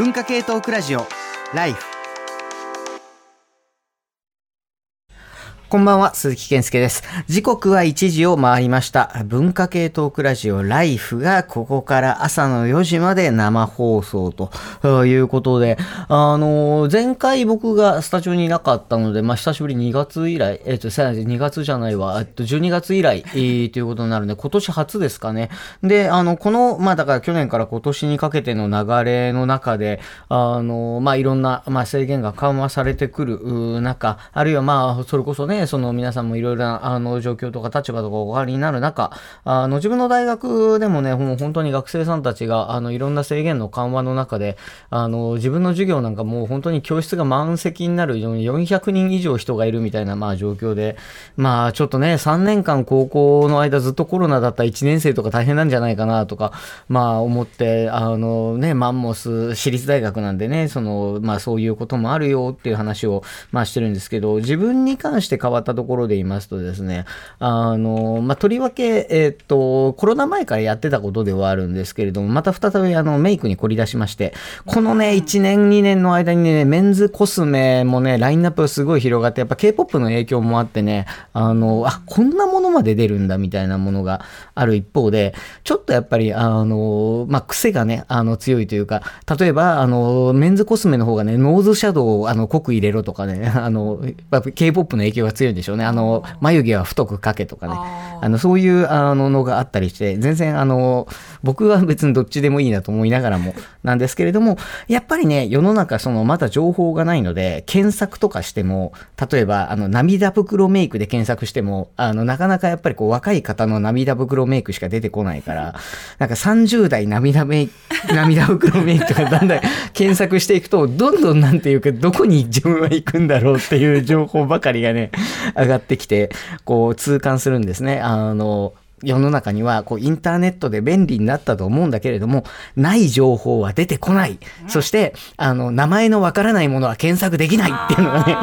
文化系トークラジオライフ。こんばんは、鈴木健介です。時刻は1時を回りました。文化系トークラジオライフがここから朝の4時まで生放送ということで、あの、前回僕がスタジオにいなかったので、まあ、久しぶり2月以来、えっ、と、さ2月じゃないわ、えっと、12月以来、えーということになるんで、今年初ですかね。で、あの、この、まあ、だから去年から今年にかけての流れの中で、あの、まあ、いろんな、まあ、制限が緩和されてくる中、あるいはまあ、それこそね、その皆さんもいろいろな、あの、状況とか立場とかお変わりになる中、あの、自分の大学でもね、もう本当に学生さんたちが、あの、いろんな制限の緩和の中で、あの、自分の授業なんかもう本当に教室が満席になるように400人以上人がいるみたいな、まあ、状況で、まあ、ちょっとね、3年間高校の間ずっとコロナだった1年生とか大変なんじゃないかなとか、まあ、思って、あのね、マンモス私立大学なんでね、その、まあ、そういうこともあるよっていう話を、まあ、してるんですけど、自分に関して変わったところで言いますとですね、あの、まあ、とりわけ、えっと、コロナ前からやってたことではあるんですけれども、また再びあの、メイクに凝り出しまして、このね、1年、2年の間にね、メンズコスメもね、ラインナップがすごい広がって、やっぱ K-POP の影響もあってね、あの、あ、こんなものまで出るんだみたいなものがある一方で、ちょっとやっぱり、あの、まあ、癖がね、あの、強いというか、例えば、あの、メンズコスメの方がね、ノーズシャドウを、あの、濃く入れろとかね、あの、K-POP の影響が強いんでしょうね。あの、眉毛は太くかけとかね。あの、そういう、あの、のがあったりして、全然、あの、僕は別にどっちでもいいなと思いながらも、なんですけれども、やっぱりね、世の中、その、まだ情報がないので、検索とかしても、例えば、あの、涙袋メイクで検索しても、あの、なかなかやっぱりこう、若い方の涙袋メイクしか出てこないから、なんか30代涙メイク、涙袋メイクとかだんだん 検索していくと、どんどんなんていうか、どこに自分は行くんだろうっていう情報ばかりがね、上がってきて、こう、痛感するんですね。あの、世の中にはこうインターネットで便利になったと思うんだけれども、ない情報は出てこない。そして、あの、名前のわからないものは検索できないっていうのがね、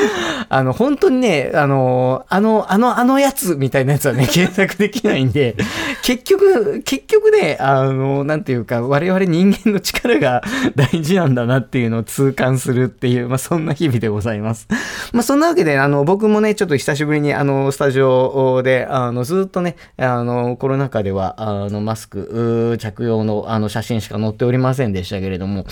あの、本当にね、あの、あの、あの、あのやつみたいなやつはね、検索できないんで、結局、結局ね、あの、なんていうか、我々人間の力が 大事なんだなっていうのを痛感するっていう、まあ、そんな日々でございます。まあ、そんなわけで、あの、僕もね、ちょっと久しぶりに、あの、スタジオで、あの、ずっとね、あの、コロナ禍では、あの、マスク着用の、あの、写真しか載っておりませんでしたけれども、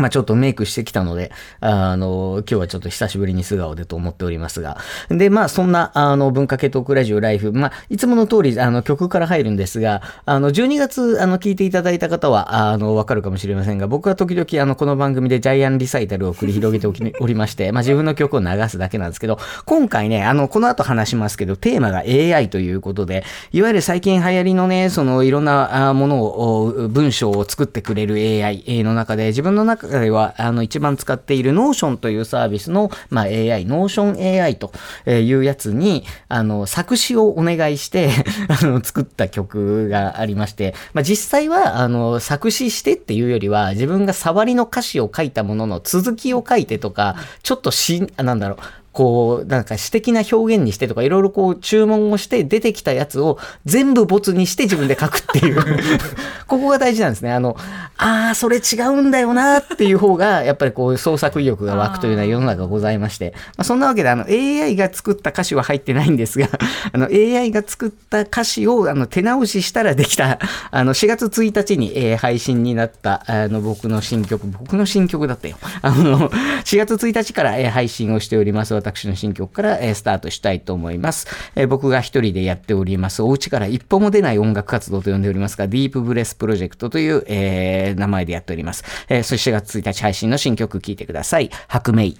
まあちょっとメイクしてきたので、あの、今日はちょっと久しぶりに素顔でと思っておりますが。で、まあそんな、あの、文化系トークラジオライフ、まあいつもの通り、あの、曲から入るんですが、あの、12月、あの、聞いていただいた方は、あの、わかるかもしれませんが、僕は時々、あの、この番組でジャイアンリサイタルを繰り広げておきおりまして、まあ自分の曲を流すだけなんですけど、今回ね、あの、この後話しますけど、テーマが AI ということで、いわゆる最近流行りのね、その、いろんなあものを、文章を作ってくれる AI の中で、自分の中回は、あの、一番使っている Notion というサービスの、まあ、AI、Notion AI というやつに、あの、作詞をお願いして、あの、作った曲がありまして、まあ、実際は、あの、作詞してっていうよりは、自分が触りの歌詞を書いたものの続きを書いてとか、ちょっとし、なんだろう、こう、なんか詩的な表現にしてとか、いろいろこう注文をして出てきたやつを全部ボツにして自分で書くっていう。ここが大事なんですね。あの、ああ、それ違うんだよなっていう方が、やっぱりこう創作意欲が湧くというのは世の中ございまして。まあ、そんなわけで、あの、AI が作った歌詞は入ってないんですが、あの、AI が作った歌詞をあの手直ししたらできた、あの、4月1日に、えー配信になった、あの、僕の新曲、僕の新曲だったよ。あの、4月1日から、えー配信をしております。私の新曲から、えースタートしたいと思います。えー僕が一人でやっております。お家から一歩も出ない音楽活動と呼んでおりますが、ディープブレスプロジェクトという、えー名前でやっております。えーそして4月1日配信の新曲聴いてください。白明。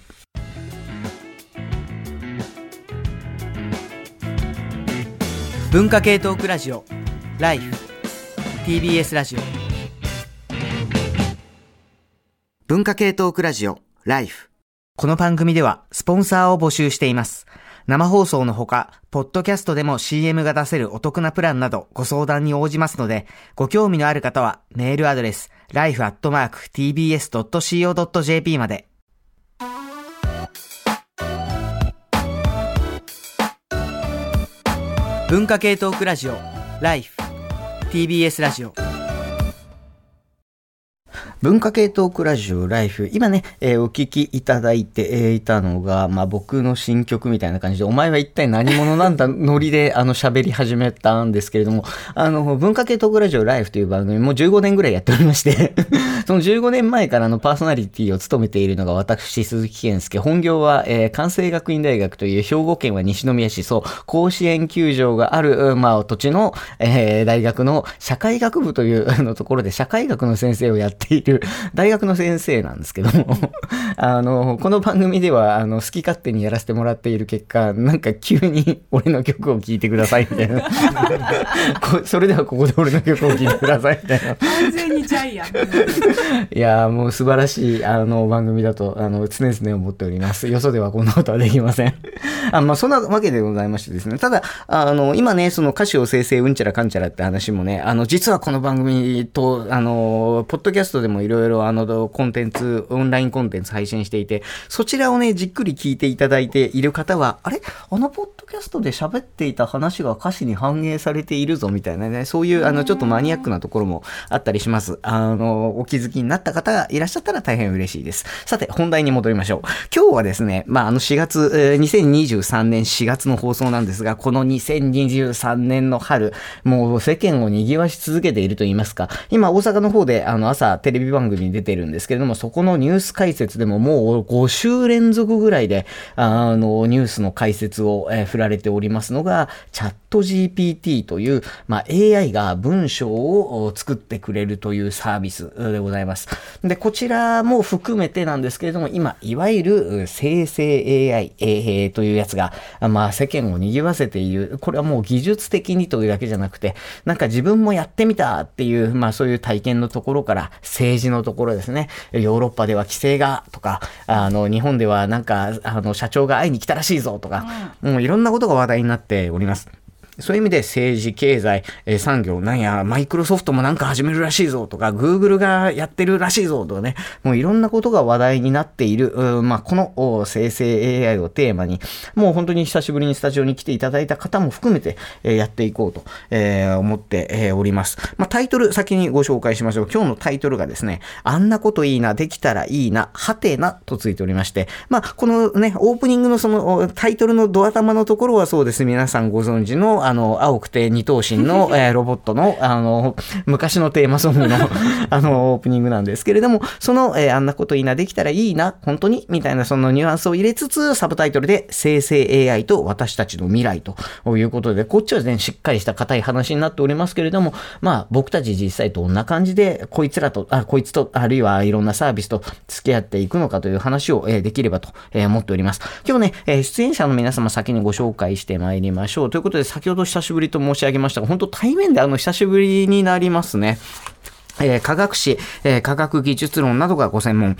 文化系トークラジオライフ TBS ラジオ文化系トークラジオライフこの番組ではスポンサーを募集しています生放送のほか、ポッドキャストでも CM が出せるお得なプランなどご相談に応じますので、ご興味のある方はメールアドレス life.tbs.co.jp まで。文化系トークラジオライフ TBS ラジオ文化系トークラジオライフ。今ね、えー、お聞きいただいていたのが、まあ僕の新曲みたいな感じで、お前は一体何者なんだ？ノリであの喋り始めたんですけれども、あの、文化系トークラジオライフという番組もう15年ぐらいやっておりまして その15年前からのパーソナリティを務めているのが私、鈴木健介。本業は、えー、関西学院大学という兵庫県は西宮市、そう、甲子園球場がある、まあ土地の、えー、大学の社会学部というあのところで社会学の先生をやっているる大学の先生なんですけども あの、この番組では、あの、好き勝手にやらせてもらっている結果、なんか急に俺の曲を聴いてくださいみたいな それではここで俺の曲を聴いてくださいみたいな。完全にジャイアン。いやもう素晴らしい、あの、番組だと、あの、常々思っております。よそではこんなことはできません。あまあ、そんなわけでございましてですね。ただ、あの、今ね、その歌詞を生成うんちゃらかんちゃらって話もね、あの、実はこの番組と、あの、ポッドキャストでもいろいろあの、コンテンツ、オンラインコンテンツ配信していて、そちらをね、じっくり聞いていただいている方は、あれ？あのポッドキャストで喋っていた話が歌詞に反映されているぞみたいなね、そういうあの、ちょっとマニアックなところもあったりします。あの、お気づきになった方がいらっしゃったら大変嬉しいです。さて、本題に戻りましょう。今日はですね、まあ、あの4月、えー、2023年4月の放送なんですが、この2023年の春、もう世間を賑わし続けていると言いますか、今大阪の方であの朝テレビ番組に出てるんですけれども、そこのニュース解説でももう5週連続ぐらいで、あの、ニュースの解説を、えー、振られておりますのが、チャット GPT という、まあ、AI が文章を作ってくれるというサービスでございます。で、こちらも含めてなんですけれども、今、いわゆる生成 AI、えー、というやつが、まあ、世間を賑わせている。これはもう技術的にというだけじゃなくて、なんか自分もやってみたっていう、まあ、そういう体験のところから、政治のところですね。ヨーロッパでは規制がとか、あの、日本ではなんか、あの、社長が会いに来たらしいぞとか、うん、もういろんなことが話題になっております。そういう意味で政治、経済、えー、産業、なんや、マイクロソフトもなんか始めるらしいぞとか、グーグルがやってるらしいぞとかね、もういろんなことが話題になっている、まあ、この生成 AI をテーマに、もう本当に久しぶりにスタジオに来ていただいた方も含めて、えー、やっていこうと、えー、思って、えー、おります。まあ、タイトル先にご紹介しましょう。今日のタイトルがですね、あんなこといいな、できたらいいな、はてなとついておりまして、まあ、このね、オープニングのそのタイトルのドア玉のところはそうです。皆さんご存知の、あの、青くて二頭身の、えー、ロボットの、あの、昔のテーマソングの あの、オープニングなんですけれども、その、えー、あんなこといいな、できたらいいな、本当にみたいなそのニュアンスを入れつつ、サブタイトルで、生成 AI と私たちの未来ということで、こっちはね、しっかりした硬い話になっておりますけれども、まあ、僕たち実際どんな感じで、こいつらと、あ、こいつと、あるいはいろんなサービスと付き合っていくのかという話を、えー、できればと、えー、思っております。今日ね、えー、出演者の皆様先にご紹介してまいりましょう。ということで、先ほど久しぶりと申し上げましたが、本当対面であの、久しぶりになりますね。えー、科学史、えー、科学技術論などがご専門。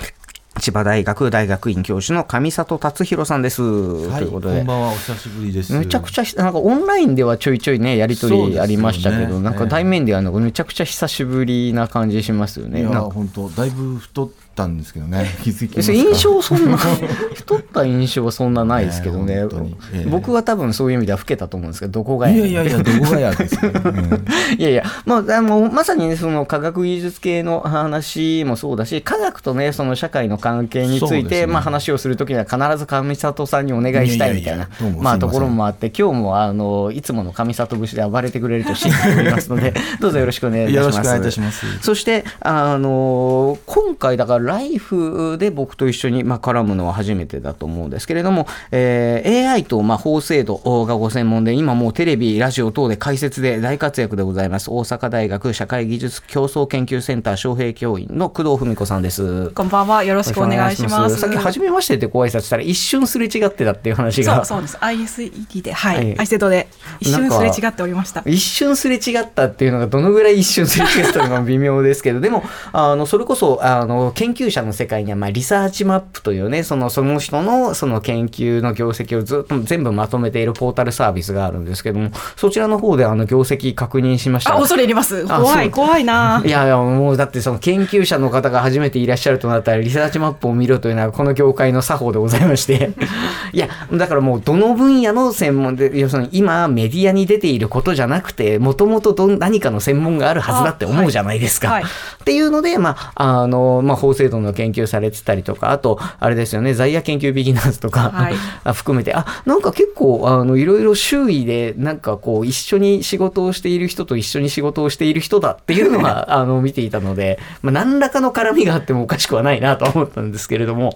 千葉大学大学院教授の上里達弘さんです。はい、ということで。こんばんは、お久しぶりです。めちゃくちゃ、なんかオンラインではちょいちょいね、やりとりありましたけど、ね、なんか対面ではめちゃくちゃ久しぶりな感じしますよね。いや、本当だいぶ太ったんですけどね。気づきます印象そんな太った印象はそんなないですけどね、えーえー、僕は多分そういう意味では老けたと思うんですけどどこがやいやいやいやどこがやですか、ね、いやいやまあもまさにねその科学技術系の話もそうだし科学とねその社会の関係について、ね、まあ話をするときには必ず上里さんにお願いしたいみたいなまあところもあって今日もあのいつもの上里節で暴れてくれると信じておりますので どうぞよろしくお願いいたします。よろしくお願いいたします。そしてあの今回だからライフで僕と一緒に、まあ、絡むのは初めてだと思うんですけれども、えー、AI と、まあ、法制度がご専門で、今もうテレビ、ラジオ等で解説で大活躍でございます。大阪大学社会技術競争研究センター招聘教員の工藤文子さんです。こんばんは。よろしくお願いします。さっき初めましてってご挨拶したら一瞬すれ違ってたっていう話が。そうそうです。ISET で、はい。はい、アイセドで一瞬すれ違っておりました。一瞬すれ違ったっていうのがどのぐらい一瞬すれ違ったのか微妙ですけど、でも、あの、それこそ、あの、研研究者の世界には、まあ、リサーチマップというね、その、その人の、その研究の業績をずっと全部まとめているポータルサービスがあるんですけども、そちらの方で、あの、業績確認しました。あ、恐れ入ります。怖い、怖いな。いやいや、もう、だってその研究者の方が初めていらっしゃるとなったら、リサーチマップを見ろというのは、この業界の作法でございまして。いや、だからもう、どの分野の専門で、要するに今、メディアに出ていることじゃなくて、もともと何かの専門があるはずだって思うじゃないですか。はいはい、っていうので、まあ、あの、まあ、法制度の研究されてたりとか、あと、あれですよね、在野研究ビギナーズとか、はい、含めて、あ、なんか結構、あの、いろいろ周囲で、なんかこう、一緒に仕事をしている人と一緒に仕事をしている人だっていうのは、あの、見ていたので、まあ、何らかの絡みがあってもおかしくはないなと思ったんですけれども、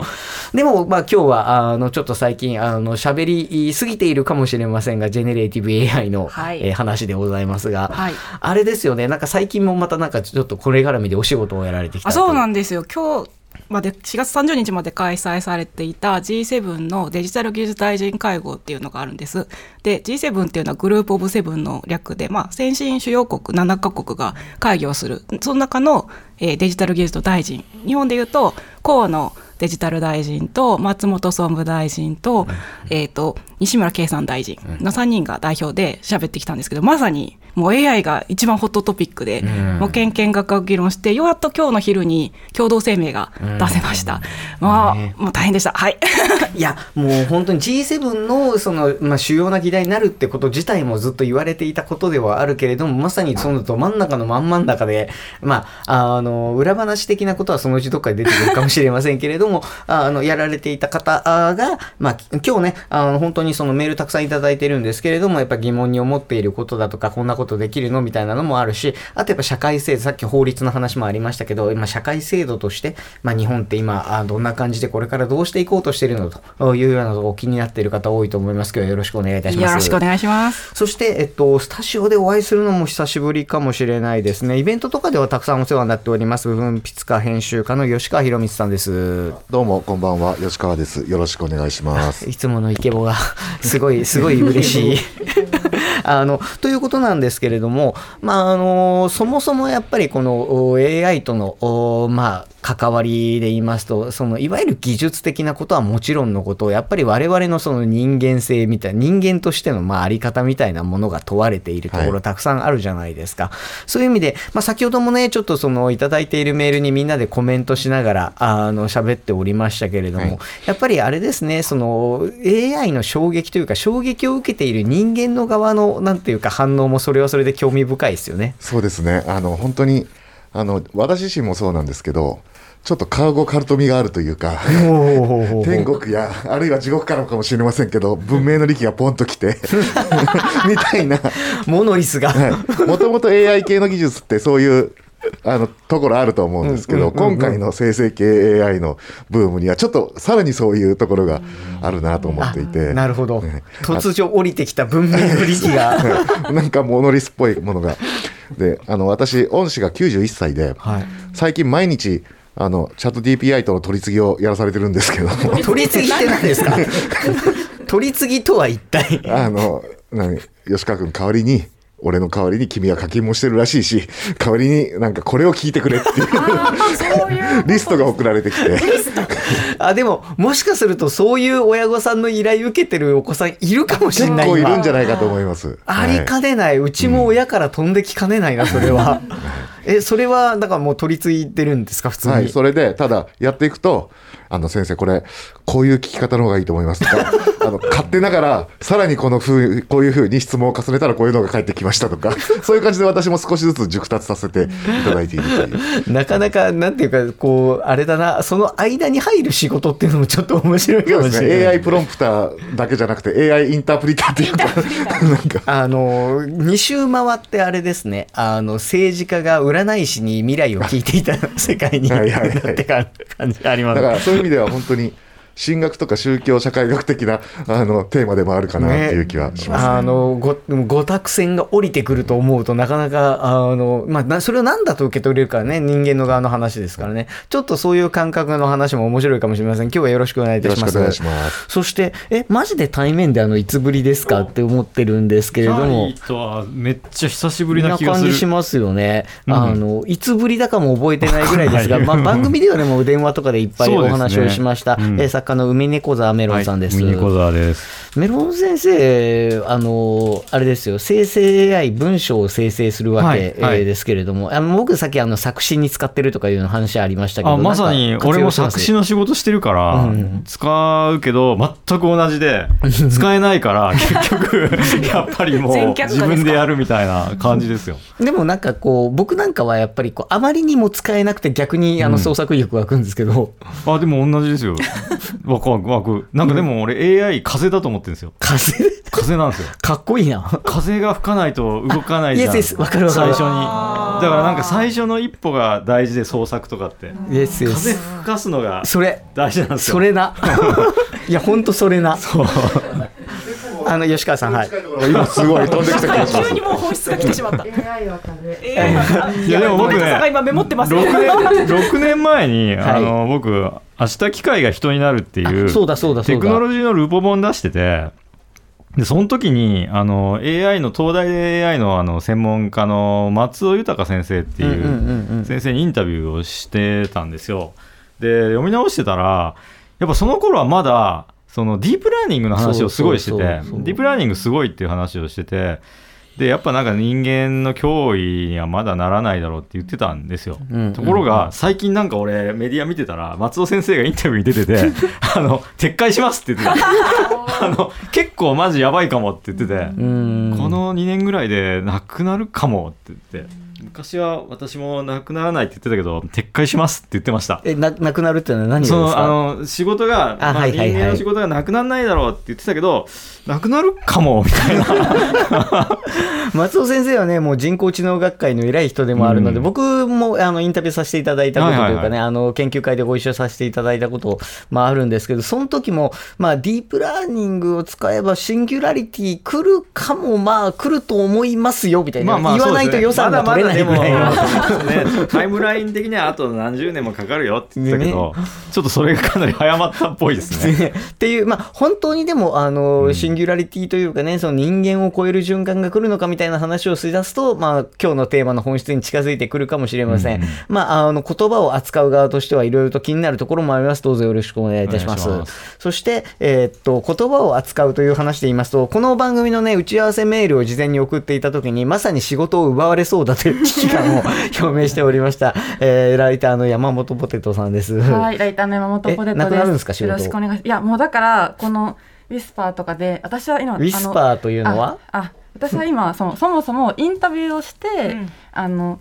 でも、まあ、今日は、あの、ちょっと最近、あの、喋りすぎているかもしれませんが、 generative AI の、はい、えー、話でございますが、はい、あれですよね、なんか最近もまたなんかちょっとこれ絡みでお仕事をやられてきたあそうなんですよ。今日まで4月30日まで開催されていた G7 のデジタル技術大臣会合っていうのがあるんです。で G7 っていうのは Group of Seven の略で、まあ、先進主要国7カ国が会議をする。その中の、えー、デジタル技術大臣。日本でいうと河野デジタル大臣と松本総務大臣と,、えーと、西村経産大臣の3人が代表で喋ってきたんですけどまさにもう AI が一番ホットトピックで、もうけんけんがく議論してようやっと今日の昼に共同声明が出せました、まあ、もう大変でした。はい。いやもう本当に G7 のその、まあ、主要な議題になるってこと自体もずっと言われていたことではあるけれどもまさにそのど真ん中の真ん真ん中でまああの裏話的なことはそのうちどっかで出てくるかもしれませんけれども あのやられていた方が、まあ、今日ねあの本当にそのメールたくさんいただいてるんですけれどもやっぱ疑問に思っていることだとかこんなことできるの？みたいなのもあるしあとやっぱ社会制度さっき法律の話もありましたけど今社会制度として、まあ、日本って今あどんな感じでこれからどうしていこうとしているのというようなと気になっている方多いと思います。けどよろしくお願いいたします。よろしくお願いします。そして、えっと、スタジオでお会いするのも久しぶりかもしれないですね。イベントとかではたくさんお世話になっております。文筆家編集家の吉川博光さんです。どうもこんばんは。吉川です。よろしくお願いします。いつものイケボがすごいすごい嬉しい。あのということなんですけれども、まあ、あのそもそもやっぱりこの AI との、まあ、関わりで言いますと、そのいわゆる技術的なことはもちろんのこと、やっぱり我々のその人間性みたいな、人間としてのまああり方みたいなものが問われているところたくさんあるじゃないですか。はい、そういう意味で、まあ、先ほどもね、ちょっとそのいただいているメールにみんなでコメントしながら、あの、喋っておりましたけれども、はい、やっぱりあれですね、その AI の衝撃というか、衝撃を受けている人間の側の、なんていうか反応もそれはそれで興味深いですよね。そうですね。あの、本当に、あの、私自身もそうなんですけど、ちょっとカーゴカルト味があるというか天国やあるいは地獄からかもしれませんけど文明の利器がポンと来て みたいなモノリスがもともと AI 系の技術ってそういう あのところあると思うんですけど、今回の生成系 AI のブームにはちょっとさらにそういうところがあるなと思っていて。なるほど、突如降りてきた文明の利器が。なんかモノリスっぽいものが。であの私恩師が91歳で、はい、最近毎日あのチャット DPI との取り次ぎをやらされてるんですけど。取り次ぎって何ですか？取り次ぎとは一体。あの何吉川君代わりに俺の代わりに君は課金もしてるらしいし代わりになんかこれを聞いてくれっていう。リストが送られてきて。あでももしかするとそういう親御さんの依頼受けてるお子さんいるかもしれない結構いるんじゃないかと思います。ありかねない、うちも親から飛んできかねないなそれは。えそれはだからもう取り継いでるんですか普通に、はい、それでただやっていくとあの先生これこういう聞き方の方がいいと思いますとか あの勝手ながらさらにこのふうこういうふうに質問を重ねたらこういうのが返ってきましたとかそういう感じで私も少しずつ熟達させていただいているという。なかなかなんていうかこうあれだなその間に入る仕事っていうのもちょっと面白いかもしれない、ね、AI プロンプターだけじゃなくて AI インタープリターっていうかなんか。あの2周回ってあれですね。あの政治家が占い師に未来を聞いていた世界になって感じあります。だからいう意味では本当に神学とか宗教社会学的なあのテーマでもあるかなっていう気はします、あのごご託線が降りてくると思うとなかなかあの、まあな、それを何だと受け取れるかね人間の側の話ですからね。ちょっとそういう感覚の話も面白いかもしれません。今日はよろしくお願いいたします。よろしくお願いします。そしてえマジで対面であのいつぶりですかって思ってるんですけれども。めっちゃ久しぶりなな気がする。感じしますよね、うん。あのいつぶりだかも覚えてないぐらいですが、はい。まあ、番組ではでも電話とかでいっぱいお話をしました、うんえー作家の梅猫沢メロンさんです、はい、ミニコザです。メロン先生、あの、あれですよ、生成 AI、文章を生成するわけ、はですけれども、あの僕さっきあの作詞に使ってるとかいうの話ありましたけど、あまさに俺も作詞の仕事してるから、うん。使うけど全く同じで使えないから 結局やっぱりもう自分でやるみたいな感じですよ。でもなんかこう、僕なんかはやっぱりこう、あまりにも使えなくて逆にあのうん。創作意欲湧くんですけど、あでも同じですよ。わくわくわく。なんかでも俺 AI 風だと思ってるんですよ。風風なんですよ。かっこいいな。風が吹かないと動かないじゃん。あイエスイエスわかるわかる最初に。だからなんか最初の一歩が大事で創作とかって。イエスイエ風ス。吹かすのがそれ、大事なんですよ。それな。いや、ほんとそれな。あの、吉川さん、はい。今すごい飛んできた気がします急にもう本質が来てしまった。AI は風。いやでも僕ね今メモってます6ね。年 ,6 年前に、はいあの僕「明日機械が人になる」っていうそうだそうだそうだ。テクノロジーのルポ本出しててでその時にあの AI の東大で AI のあの専門家の松尾豊先生っていう先生にインタビューをしてたんですよ。で読み直してたらやっぱその頃はまだそのディープラーニングの話をすごいしててディープラーニングすごいっていう話をしててでやっぱなんか人間の脅威にはまだならないだろうって言ってたんですよ。うん。ところが最近なんか俺メディア見てたら松尾先生がインタビューに出てて あの撤回しますって言ってた。あの結構マジやばいかもって言ってて、うん。この2年ぐらいでなくなるかもって言って昔は私もなくならないって言ってたけど撤回しますって言ってました。えななくなるっていうのは何ですか？のあの仕事があまあ人はいはい。はい間の仕事がなくならないだろうって言ってたけどなくなるかもみたいな。松尾先生はねもう人工知能学会の偉い人でもあるので、うん。僕もあのインタビューさせていただいたことというかね、はいはいはい。あの研究会でご一緒させていただいたことまああるんですけどその時もまあディープラーニングを使えばシンギュラリティ来るかもまあ来ると思いますよみたいな、言わないと予算が取れだでもね、タイムライン的にはあと何十年もかかるよって言ってたけど、ちょっとそれがかなり早まったっぽいですね。っていう、まあ、本当にでも、あの、シンギュラリティというかね、その人間を超える循環が来るのかみたいな話をしだすと、まあ、今日のテーマの本質に近づいてくるかもしれません。まあ、あの、言葉を扱う側としてはいろいろと気になるところもあります。どうぞよろしくお願いいたします。まそして、えーっと、言葉を扱うという話で言いますと、この番組のね、打ち合わせメールを事前に送っていた時に、まさに仕事を奪われそうだという危機感を表明しておりました。えーライターの山本ポテトさんです。はい、ライターの山本ポテトです。えなくなるんですよろしくお願いします。いや、もうだから、このウィスパーとかで、私は今、ウィスパーというのは？ああ私は今 その、そもそもインタビューをして、うんあの、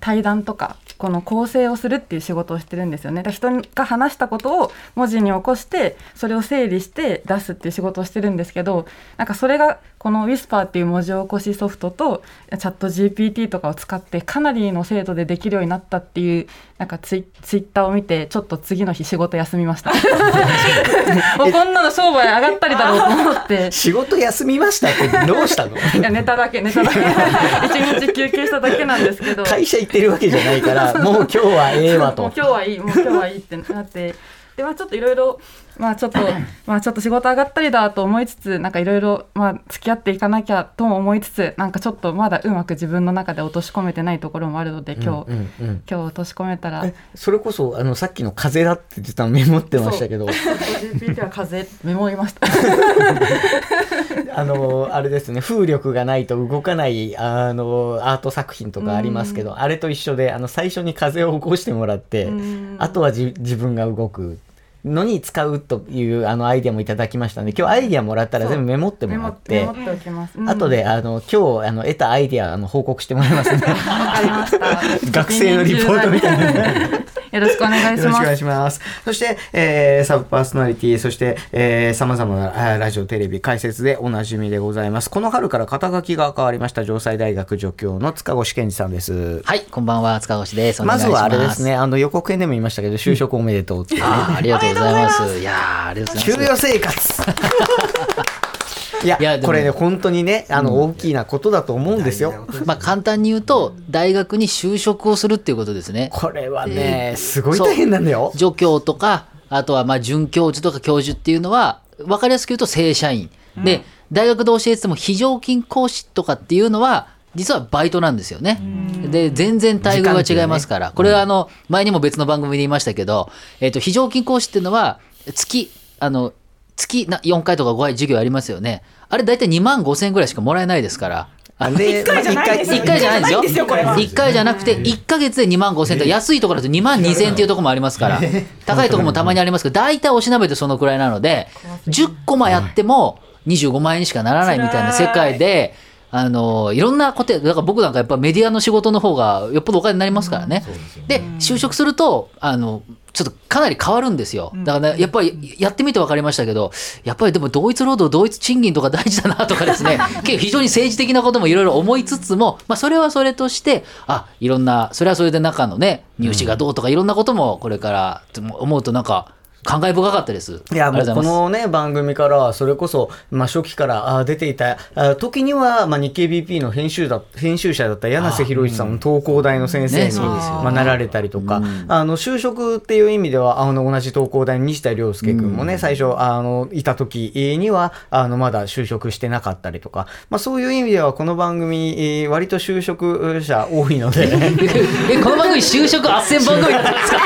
対談とか、この構成をするっていう仕事をしてるんですよね。人が話したことを文字に起こして、それを整理して出すっていう仕事をしてるんですけど、なんかそれが、このウィスパーっていう文字起こしソフトと、チャット GPT とかを使って、かなりの精度でできるようになったっていう、なんかツイツイッターを見て、ちょっと次の日仕事休みました。もうこんなの商売上がったりだろうと思って。仕事休みましたってどうしたの？いやネタだけネタだけ 一日休憩しただけなんですけど会社行ってるわけじゃないから、もう今日はええわもうと。今日はいいもう今日はいいってなってでまあちょっといろいろまあちょっと まあちょっと仕事上がったりだと思いつつなんかいろいろまあ付き合っていかなきゃとも思いつつなんかちょっとまだうまく自分の中で落とし込めてないところもあるので今日、うんうん。今日落とし込めたら。えそれこそあのさっきの風だって言ってたのメモってましたけど。GPT は風メモりましたあのあれですね風力がないと動かないあのアート作品とかありますけどあれと一緒であの最初に風を起こしてもらってうん。あとはじ自分が動くのに使うというあのアイデアもいただきましたので今日アイデアもらったら全部メモってもらって後であの今日あの得たアイデアあの報告してもらいますね。学生のリポートみたいな。よろしくお願いしますよろしくお願い。します。そして、えーサブパーソナリティ、そして、えー、様々なラジオ、テレビ、解説でおなじみでございます。この春から肩書きが変わりました、城西大学助教の塚越健二さんです。はい、こんばんは、塚越です。まず。はあれですね、あの予告編でも言いましたけど、就職おめでとうっていうね。あー。ありがとうございます。いやーありがとうござい給ます。与生活いやこれね本当にねあの大きなことだと思うんですよ、まあ簡単に言うと、大学に就職をするっていうことですね。これはねすごい大変なんだよ。助教とか、あとはまあ准教授とか教授っていうのは、分かりやすく言うと正社員。で、大学で教えてても非常勤講師とかっていうのは、実はバイトなんですよね。で、全然待遇が違いますから。これはあの、前にも別の番組で言いましたけど、えっと、非常勤講師っていうのは、月、あの、月な4回とか5回授業ありますよね。あれ大体2万5千円ぐらいしかもらえないですから。あで？一回じゃないですよ。1回じゃないですよ。一回じゃないんですよこれ。は1回じゃなくて、1ヶ月で2万5千円と、安いところだと2万2千円っていうところもありますから、高いところもたまにありますけど、大体おしなべてそのくらいなので、10コマやっても25万円にしかならないみたいな世界で、あのいろんなことやだから僕なんかやっぱメディアの仕事の方がよっぽどお金になりますからね。で就職するとあのちょっとかなり変わるんですよ。だから、ね、やっぱりやってみて分かりましたけど、やっぱりでも同一労働、同一賃金とか大事だなとかですね、非常に政治的なこともいろいろ思いつつも、まあそれはそれとして、あ、いろんな、それはそれで中のね、入試がどうとかいろんなこともこれから思うとなんか感慨深かったです。いやもうこのね番組からそれこそ、まあ、初期からあ出ていたあ時には、まあ、日経 BP の編集だ編集者だった柳瀬博一さんも東工大の先生に、まあ、なられたりとか、あの就職っていう意味ではあの同じ東工大の西田亮介君もね、最初あのいた時にはあのまだ就職してなかったりとか、まあ、そういう意味ではこの番組えー割と就職者多いので。え、この番組就職斡旋番組だったんですか？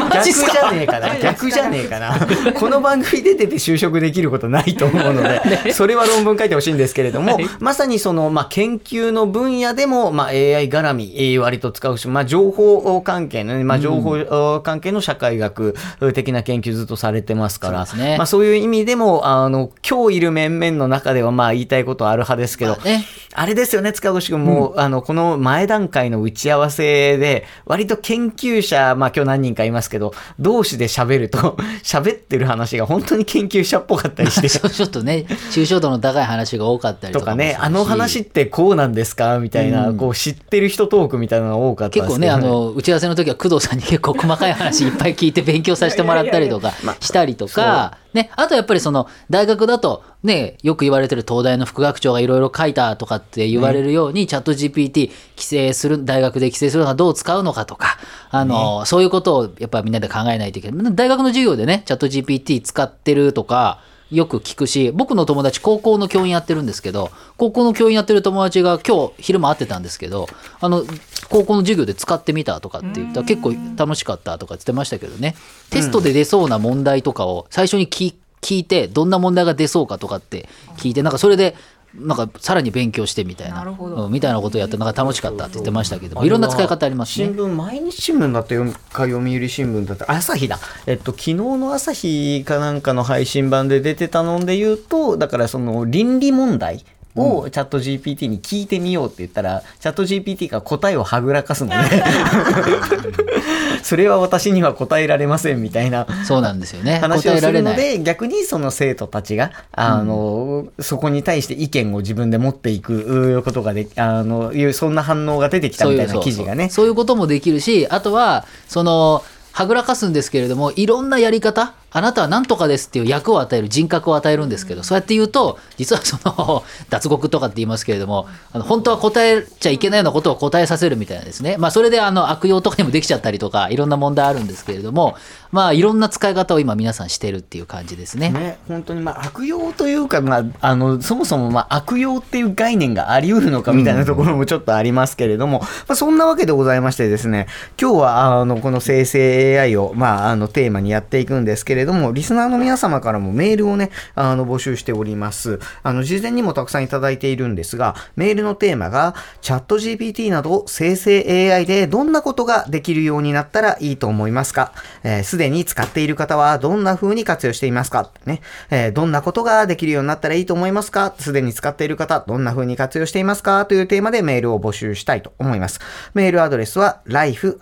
マジっす逆じゃかねえかな 逆じゃねえかな。この番組出てて就職できることないと思うので、それは論文書いてほしいんですけれども、まさにその、まあ、研究の分野でも、まあ、AI 絡み、えー割と使うし、まあ、情報関係のね、まあ、情報関係の社会学的な研究ずっとされてますから、そうですね。まあ、そういう意味でも、あの、今日いる面々の中では、まあ、言いたいことはある派ですけど、ね。あれですよね、塚越君。も、あの、この前段階の打ち合わせで、割と研究者、まあ今日何人かいますけど、同士で喋ると、喋ってる話が本当に研究者っぽかったりして、ちょっとね、抽象度の高い話が多かったりとかもとかね、あの話ってこうなんですか？みたいな、こう知ってる人トークみたいなのが多かったですけど結構ね、あの、打ち合わせの時は工藤さんに結構細かい話いっぱい聞いて勉強させてもらったりとかしたりとか、ね、あとやっぱりその、大学だと、ね、よく言われてる東大の副学長がいろいろ書いたとかって言われるように、チャット GPT 規制する、大学で規制するのはどう使うのかとか、あの、そういうことをやっぱみんなで考えないといけない。大学の授業でね、チャット GPT 使ってるとか、よく聞くし、僕の友達、高校の教員やってるんですけど、高校の教員やってる友達が今日昼間会ってたんですけど、あの、高校の授業で使ってみたとかって言ったら結構楽しかったとか言ってましたけどね、テストで出そうな問題とかを最初に聞聞いて、どんな問題が出そうかとかって聞いて、なんかそれで、なんかさらに勉強してみたいな、うんみたいなことをやって、なんか楽しかったって言ってましたけども、いろんな使い方ありますね新。聞、毎日新聞だったよか読売新聞だった朝日だ。えっと、昨日の朝日かなんかの配信版で出てたので言うと、だからその倫理問題。をチャット GPT に聞いてみようって言ったら、チャット GPT が答えをはぐらかすので、それは私には答えられませんみたいなそうなんですよね。話をす。るので、逆にその生徒たちが、あの、そこに対して意見を自分で持っていくうことができ、あの、いう、そんな反応が出てきたみたいな記事がね。そういうこともできるし、あとは、その、はぐらかすんですけれども、いろんなやり方、あなたは何とかですっていう役を与える、人格を与えるんですけど、そうやって言うと、実はその、脱獄とかって言いますけれども、あの本当は答えちゃいけないようなことを答えさせるみたいなですね。まあ、それであの、悪用とかにもできちゃったりとか、いろんな問題あるんですけれども、まあ、いろんな使い方を今皆さんしてるっていう感じですね。ね、本当にまあ悪用というか、まあ、あのそもそもまあ悪用っていう概念があり得るのかみたいなところもちょっとありますけれども、まあ、そんなわけでございましてですね今日はあのこの生成 AI を、まあ、あのテーマにやっていくんですけれれども、リスナーの皆様からもメールをね、あの、募集しております。あの、事前にもたくさんいただいているんですが、メールのテーマが、チャット GPT など生成 AI でどんなことができるようになったらいいと思いますか？えーすで、に使っている方はどんな風に活用していますか？ね、えーどんなことができるようになったらいいと思いますか？すでに使っている方、どんな風に活用していますか？というテーマでメールを募集したいと思います。メールアドレスは life.tbs.co.jp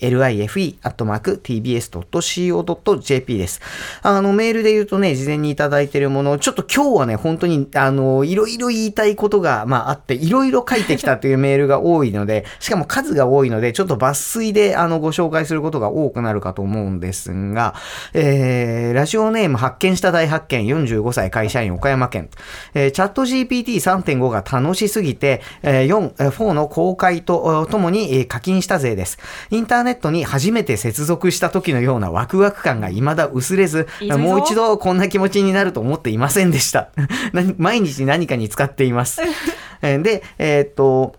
life.tbs.co.jp マーク tbs.co.jp です。あの、メールで言うとね、事前にいただいているもの、ちょっと今日はね、本当に、あの、いろいろ言いたいことが、まあ、あって、いろいろ書いてきたという メールが多いので、しかも数が多いので、ちょっと抜粋で、あの、ご紹介することが多くなるかと思うんですが、えー、ラジオネーム発見した大発見、45歳会社員岡山県。えー、チャット GPT3.5 が楽しすぎて、えー、4、4の公開とともに、課金したぜです。インターネットに初めて接続した時のようなワクワク感が未だ薄れず、いいぞもう一度こんな気持ちになると思っていませんでした。何毎日何かに使っています。えーで、えーっと、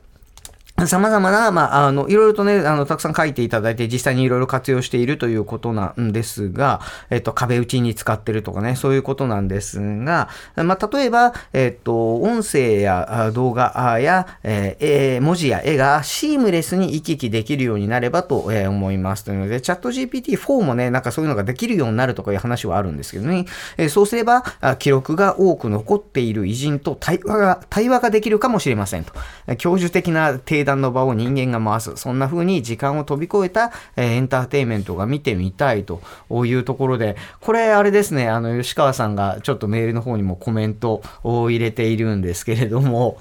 様々な、まあ、あの、いろいろとね、あの、たくさん書いていただいて、実際にいろいろ活用しているということなんですが、えっと、壁打ちに使ってるとかね、そういうことなんですが、まあ、例えば、えっと、音声や動画や、えー文字や絵がシームレスに行き来できるようになればと、え思います。というので、チャット GPT4 もね、なんかそういうのができるようになるとかいう話はあるんですけどね、えーそうすれば、記録が多く残っている偉人と対話が、対話ができるかもしれませんと。教授的な談の場を人間が回す。そんな風に時間を飛び越えた、えエンターテインメントが見てみたいというところで、これあれですね、あの、吉川さんがちょっとメールの方にもコメントを入れているんですけれども、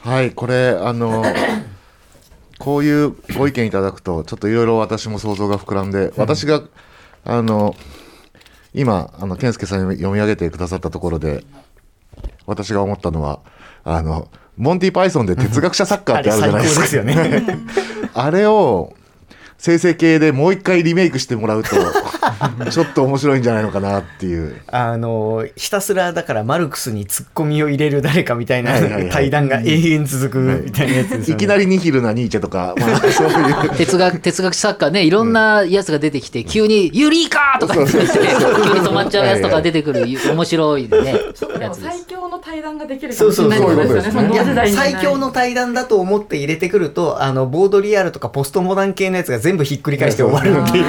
はい、これ、あの、こういうご意見いただくと、ちょっといろいろ私も想像が膨らんで、私が、あの、今、あの、健介さんに読み上げてくださったところで、私が思ったのは、あの、モンティ・パイソンで哲学者サッカーってあるじゃないですか。あれを、生成系でもう一回リメイクしてもらうと、ちょっと面白いんじゃないのかなっていう。あの、ひたすらだからマルクスにツッコミを入れる誰かみたいな対談が永遠続くみたいなやつですよね。いきなりニヒルなニーチェとか、まあ、そういう。哲学哲学サッカーねいろんなやつが出てきて、急に「ユリーカー!」とか言って急に止まっちゃうやつとか出てくる面白いね最強の対談ができるかそうもしそうそうれないですよね。最強の対談だと思って入れてくると、あの、ボードリアルとかポストモダン系のやつが全部ひっくり返して終わるっていう、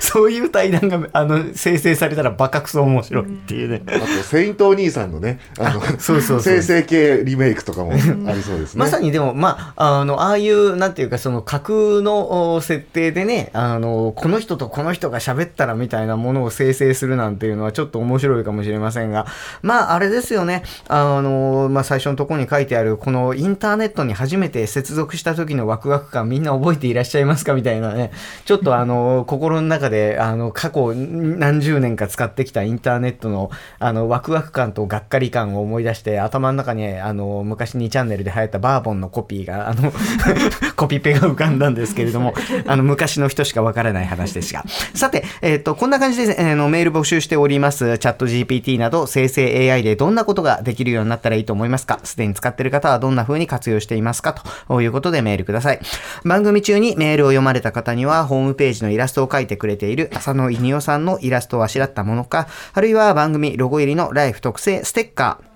そういう対談が、あの、生成されたらバカクソ面白いっていうね。あと、セイントお兄さんのね、あの、そうそうそう生成系リメイクとかもありそうですね。まさにでも、まあ、あの、ああいう、なんていうか、その架空のお設定でね、あの、この人とこの人が喋ったらみたいなものを生成するなんていうのはちょっと面白いかもしれませんが、まあ、あれですよね、あの、まあ、最初のところに書いてある、このインターネットに初めて接続した時のワクワク感、みんな覚えていらっしゃちゃいますか？みたいなね、ちょっとあの、心の中で、あの、過去何十年か使ってきたインターネットの、あの、ワクワク感とがっかり感を思い出して、頭の中に、あの、昔2チャンネルで流行ったバーボンのコピーが、あの、コピペが浮かんだんですけれども、あの、昔の人しかわからない話ですが。さて、えっ、と、こんな感じで、えーの、メール募集しております。チャット GPT など生成 AI でどんなことができるようになったらいいと思いますか？すでに使っている方はどんな風に活用していますか？ということでメールください。番組中にメールを読まれた方には、ホームページのイラストを描いてくれている浅野稲夫さんのイラストをあしらったものか、あるいは番組ロゴ入りのライフ特製ステッカー、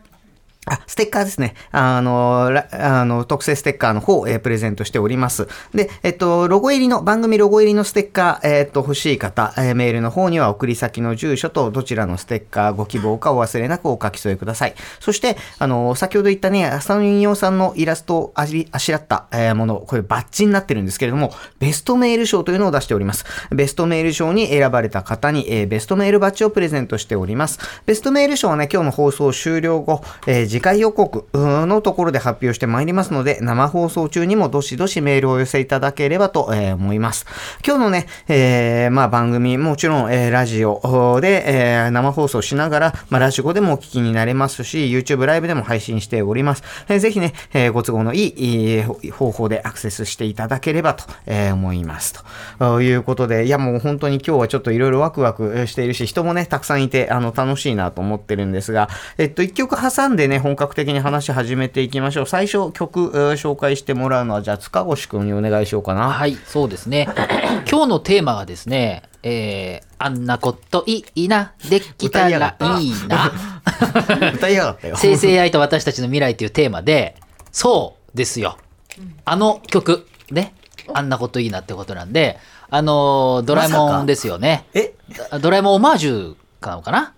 あ、ステッカーですね。あの、あの、特製ステッカーの方を、えープレゼントしております。で、えっと、ロゴ入りの、番組ロゴ入りのステッカー、えっと、欲しい方、えーメールの方には送り先の住所とどちらのステッカーご希望かお忘れなくお書き添えください。そして、あの、先ほど言ったね、浅野引用さんのイラストをあしあしらった、えもの、これバッジになってるんですけれども、ベストメール賞というのを出しております。ベストメール賞に選ばれた方に、えベストメールバッジをプレゼントしております。ベストメール賞はね、今日の放送終了後、えー次回予告のところで発表してまいりますので、生放送中にもどしどしメールをお寄せいただければと、思います。今日のね、えーまあ番組、もちろん、えーラジオで、えー生放送しながら、まあラジコでもお聞きになれますし、YouTube ライブでも配信しております。えーぜひね、えーご都合のいい方法でアクセスしていただければと、えー思います。ということで、いやもう本当に今日はちょっといろいろワクワクしているし、人もね、たくさんいて、あの、楽しいなと思ってるんですが、えっと、一曲挟んでね、本格的に話し始めていきましょう。最初、曲、えー紹介してもらうのは、じゃあ、塚越くんにお願いしようかな。はいそうですね 今日のテーマがですね、えー、あんなこといいな、できたらいいな。歌いやがった よ。生成 AI と私たちの未来というテーマで、そうですよ。あの曲、ね。あんなこといいなってことなんで、あのードラえもんですよね。え、ドラえもんオマージュかなのかな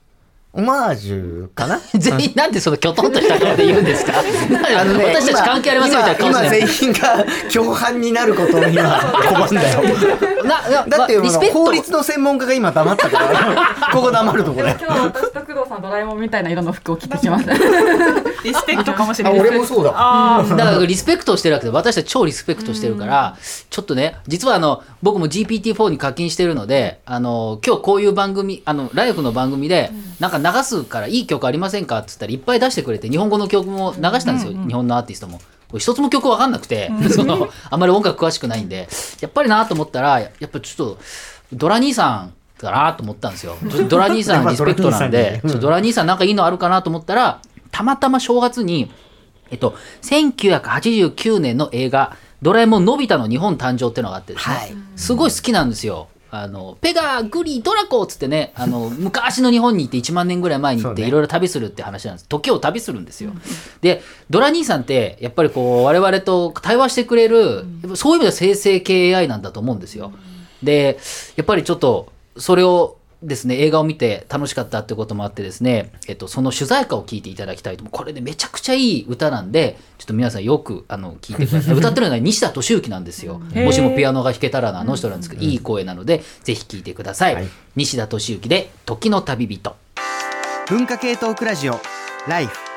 オマージュかな？全員なんでそのきょとんとした顔で言うんですか？あのね、私たち関係ありませんみたいな顔今今して全員が共犯になることを今拒んだよ。ななだってリスペクト。法律の専門家が今黙ったから、ここ黙るとこだよ。今日私と工藤さんドラえもんみたいな色の服を着てきました。リスペクトかもしれあ、ない。俺もそうだ。あー。だからリスペクトをしてるわけで私たち超リスペクトしてるからちょっとね実はあの僕も GPT-4 に課金してるのであの今日こういう番組あのライフの番組でなんか流すからいい曲ありませんかっつったらいっぱい出してくれて日本語の曲も流したんですよ、日本のアーティストも。これ一つも曲わかんなくて、そのあんまり音楽詳しくないんで。やっぱりなと思ったらやっぱちょっとドラ兄さんかなと思ったんですよ。ドラ兄さんリスペクトなんで、ドラ兄さんなんかいいのあるかなと思ったらたまたま正月にえっと、1989年の映画「ドラえもんのび太の日本誕生」っていうのがあってですね、はい。すごい好きなんですよ。あのペガグリドラコっつってねあの 昔の日本に行って1万年ぐらい前に行っていろいろ旅するって話なんです時を旅するんですよ。でドラ兄さんってやっぱりこう我々と対話してくれるそういう意味では生成系 AI なんだと思うんですよ。でやっぱりちょっとそれをですね映画を見て楽しかったってこともあってですね、えっと、その主題歌を聴いていただきたいと。これねめちゃくちゃいい歌なんでちょっと皆さんよくあの聞いてください。歌ってるのは西田敏行なんですよ。もしもピアノが弾けたらのあの人なんですけどいい声なのでぜひ聴いてください、はい。西田敏行で「時の旅人」文化系トークラジオ、ライフ。